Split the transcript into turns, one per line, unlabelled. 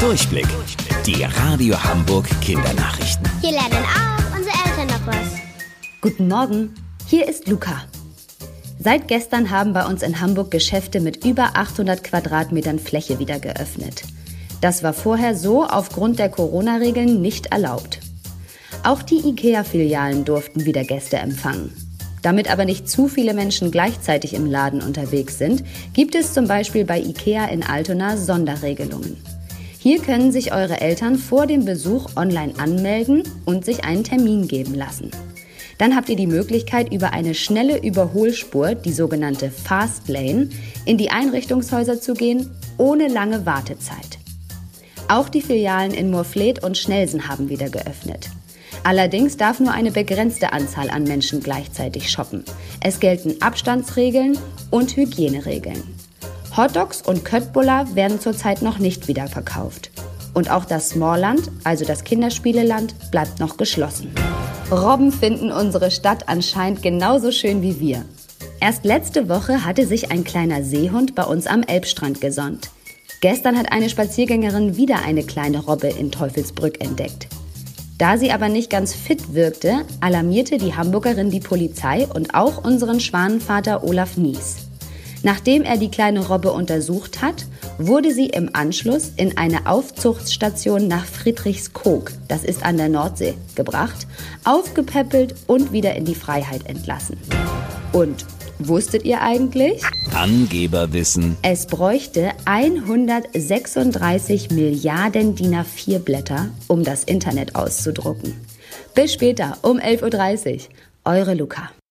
Durchblick. Die Radio Hamburg Kindernachrichten.
Hier lernen auch unsere Eltern noch was.
Guten Morgen, hier ist Luca. Seit gestern haben bei uns in Hamburg Geschäfte mit über 800 Quadratmetern Fläche wieder geöffnet. Das war vorher so aufgrund der Corona-Regeln nicht erlaubt. Auch die IKEA-Filialen durften wieder Gäste empfangen. Damit aber nicht zu viele Menschen gleichzeitig im Laden unterwegs sind, gibt es zum Beispiel bei IKEA in Altona Sonderregelungen. Hier können sich eure Eltern vor dem Besuch online anmelden und sich einen Termin geben lassen. Dann habt ihr die Möglichkeit, über eine schnelle Überholspur, die sogenannte Fast Lane, in die Einrichtungshäuser zu gehen, ohne lange Wartezeit. Auch die Filialen in Moorfleet und Schnelsen haben wieder geöffnet. Allerdings darf nur eine begrenzte Anzahl an Menschen gleichzeitig shoppen. Es gelten Abstandsregeln und Hygieneregeln. Hotdogs und Köttbullar werden zurzeit noch nicht wieder verkauft. Und auch das Smallland, also das Kinderspieleland, bleibt noch geschlossen. Robben finden unsere Stadt anscheinend genauso schön wie wir. Erst letzte Woche hatte sich ein kleiner Seehund bei uns am Elbstrand gesonnt. Gestern hat eine Spaziergängerin wieder eine kleine Robbe in Teufelsbrück entdeckt. Da sie aber nicht ganz fit wirkte, alarmierte die Hamburgerin die Polizei und auch unseren Schwanenvater Olaf Nies. Nachdem er die kleine Robbe untersucht hat, wurde sie im Anschluss in eine Aufzuchtstation nach Friedrichskoog, das ist an der Nordsee, gebracht, aufgepäppelt und wieder in die Freiheit entlassen. Und wusstet ihr eigentlich?
Angeberwissen.
Es bräuchte 136 Milliarden DIN A4 Blätter, um das Internet auszudrucken. Bis später um 11.30 Uhr. Eure Luca.